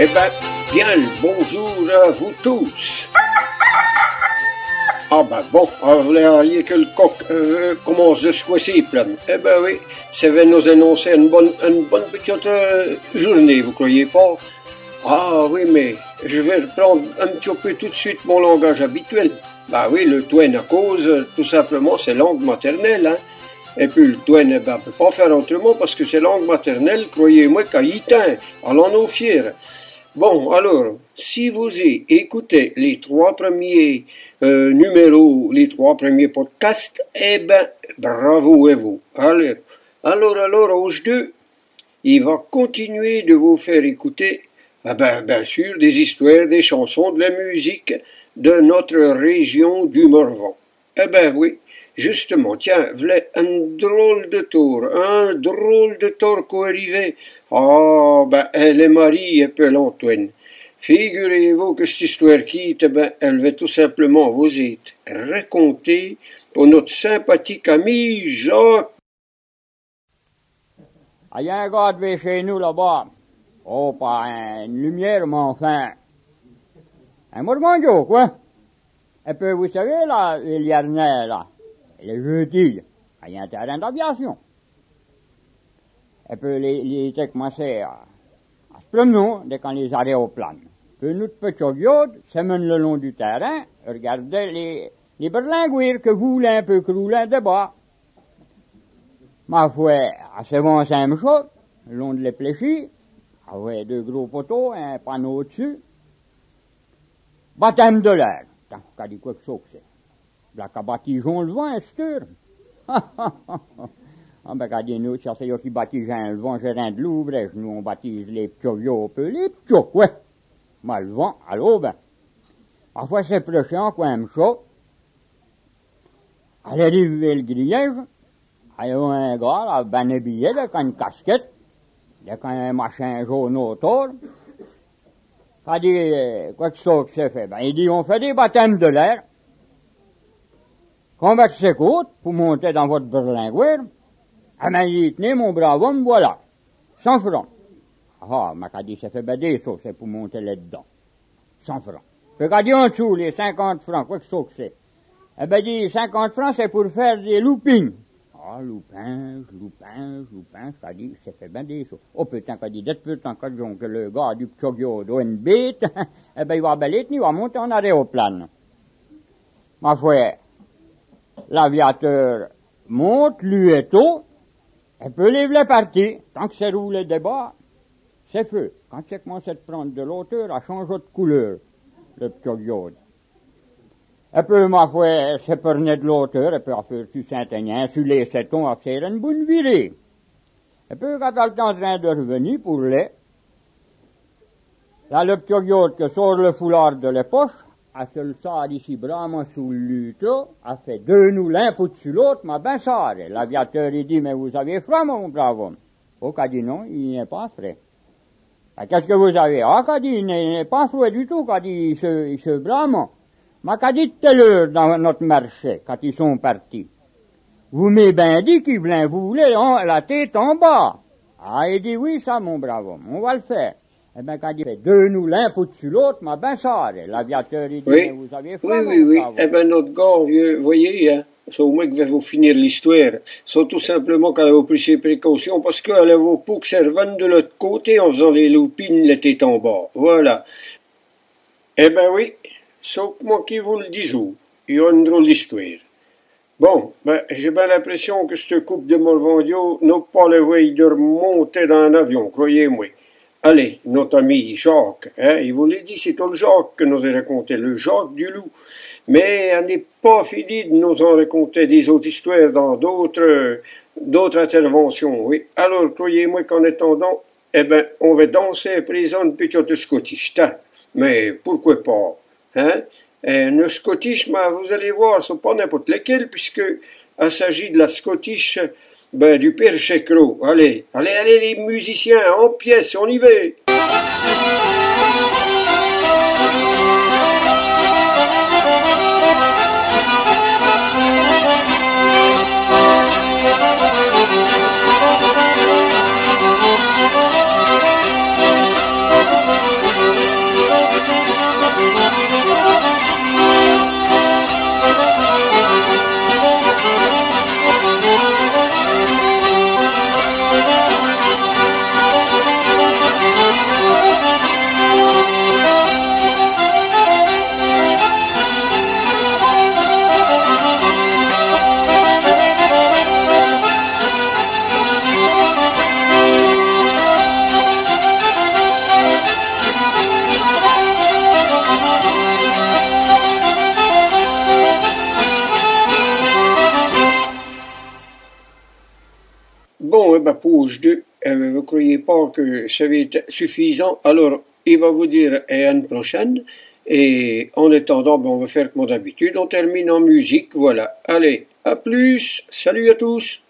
Eh ben, bien le bonjour à vous tous. Ah ben bon, ah, vous voulez que le coq euh, commence de se coincer plein. Eh ben oui, ça va nous annoncer une bonne, une bonne petite euh, journée, vous croyez pas? Ah oui, mais je vais reprendre un petit peu tout de suite mon langage habituel. Bah oui, le toin à cause, tout simplement, c'est langue maternelle, hein. Et puis le toin, eh ben, peut pas faire autrement parce que c'est langue maternelle, croyez-moi, qu'haïtain, allons-nous fiers. Bon, alors, si vous écoutez les trois premiers euh, numéros, les trois premiers podcasts, eh ben, bravo à vous. Alors, alors, alors, deux, il va continuer de vous faire écouter, eh ben, bien sûr, des histoires, des chansons, de la musique de notre région du Morvan. Eh ben oui, Justement, tiens, voilà un drôle de tour, un drôle de tour qui arrivait. Ah, ben, elle est Marie et peu l'Antoine. Figurez-vous que cette histoire quitte, ben, elle va tout simplement vous être racontée pour notre sympathique ami Jacques. Il y a un gars de chez nous là-bas. Oh, pas une lumière, mais enfin. Un mormandio, quoi? Et puis, vous savez, là, y a là les jeudis, il y a un terrain d'aviation. Et puis les, les étaient commencé à, à se promener dès qu'on les aéroplanes. Puis notre petit viode semaine le long du terrain, regardait les, les berlinguires que voulaient un peu crouler de bas. Ma foi, assez bon, c'est même le long de l'éfléchis, avait deux gros poteaux, un panneau au-dessus. Baptême de l'air. Que c'est la baptigeons le vent, est-ce Ah, ben, regardez, nous, ça c'est eux qui baptisent le vent, j'ai rien de l'ouvre, nous, on baptise les vieux, peu les petits, ouais. Mais le vent, alors, ben, parfois c'est plus chiant, quand même chaud. Elle arrive le grillage, il y a un gars, là, ben habillé, là, avec une casquette, il y a quand même un machin jaune autour. Il dit, quoi que ça que c'est fait? Ben, il dit, on fait des baptêmes de l'air. Quand que s'écoute, pour monter dans votre berlingueur, ah ben, il tenez, mon brave homme, voilà. 100 francs. Ah, m'a dit, ça fait bader, ça, c'est pour monter là-dedans. 100 francs. Puis qu'a dit en dessous, les 50 francs, quoi que ça que c'est. Eh ben, dit, 50 francs, c'est pour faire des loopings. Ah, loupin, loupin, loupin, ça dit, ça fait bader, ça. Oh, putain, qu'a dit, d'être putain, quand que le gars du Pchogyo doit une bête, eh ben, il va baler, il va monter en aéroplane. Ma foi, l'aviateur monte, lui est tôt, et peut lever la partie. Tant que c'est roulé de bas, c'est feu. Quand c'est commence à prendre de l'auteur, elle change de couleur, le petit diode. Et puis, ma foi, c'est prenait de l'auteur, et puis, à faire du Saint-Aignan, sur les setons, à faire une bonne virée. Puis, quand elle est en train de revenir pour les, là, le petit diode qui sort le foulard de la poche, a fait le sort ici vraiment sous lutte, a fait deux nous l'un pour-dessus l'autre, mais ben ça. L'aviateur, il dit, mais vous avez froid, mon brave homme. Oh, qu'a dit non, il n'est pas frais. Ben, qu'est-ce que vous avez? Ah, qu'a dit, il n'est pas froid du tout, qu'a dit, il se, il se blâme. Mais qu'a dit telle heure dans notre marché, quand ils sont partis? Vous m'avez bien dit qu'il voulait, vous voulez, la tête en bas. Ah, il dit oui, ça, mon brave homme, on va le faire. Eh bien, quand il fait deux nous l'un pour-dessus l'autre, mais ben ça, l'aviateur, il dit, oui. vous avez froid, Oui, oui, oui. Eh bien, notre gars, vieux, voyez, hein, c'est au moins que va vous finir l'histoire. C'est tout simplement qu'elle a pris ses précautions parce qu'elle a vos poucs servant de l'autre côté en faisant les loupines, la tête en bas. Voilà. Eh ben oui, sauf moi qui vous le dis, il y a une drôle d'histoire. Bon, ben, j'ai bien l'impression que cette coupe de Morvandio n'a pas le voie de remonter dans un avion, croyez-moi. Allez, notre ami Jacques, hein, il vous l'a dit, c'est le Jacques que nous a raconté, le Jacques du loup. Mais elle n'est pas fini de nous en raconter des autres histoires dans d'autres, d'autres interventions, oui. Alors, croyez-moi qu'en attendant, eh ben, on va danser à présent une petite scottish, hein. Mais pourquoi pas, hein? Une scottish, mais vous allez voir, c'est pas n'importe laquelle, puisque il s'agit de la scottish ben, du père. Allez, allez, allez, les musiciens, en pièces, on y va. Bon, eh ben, pause 2, eh ben, vous croyez pas que ça va être suffisant, alors il va vous dire à une prochaine. Et en attendant, ben, on va faire comme d'habitude, on termine en musique, voilà. Allez, à plus, salut à tous.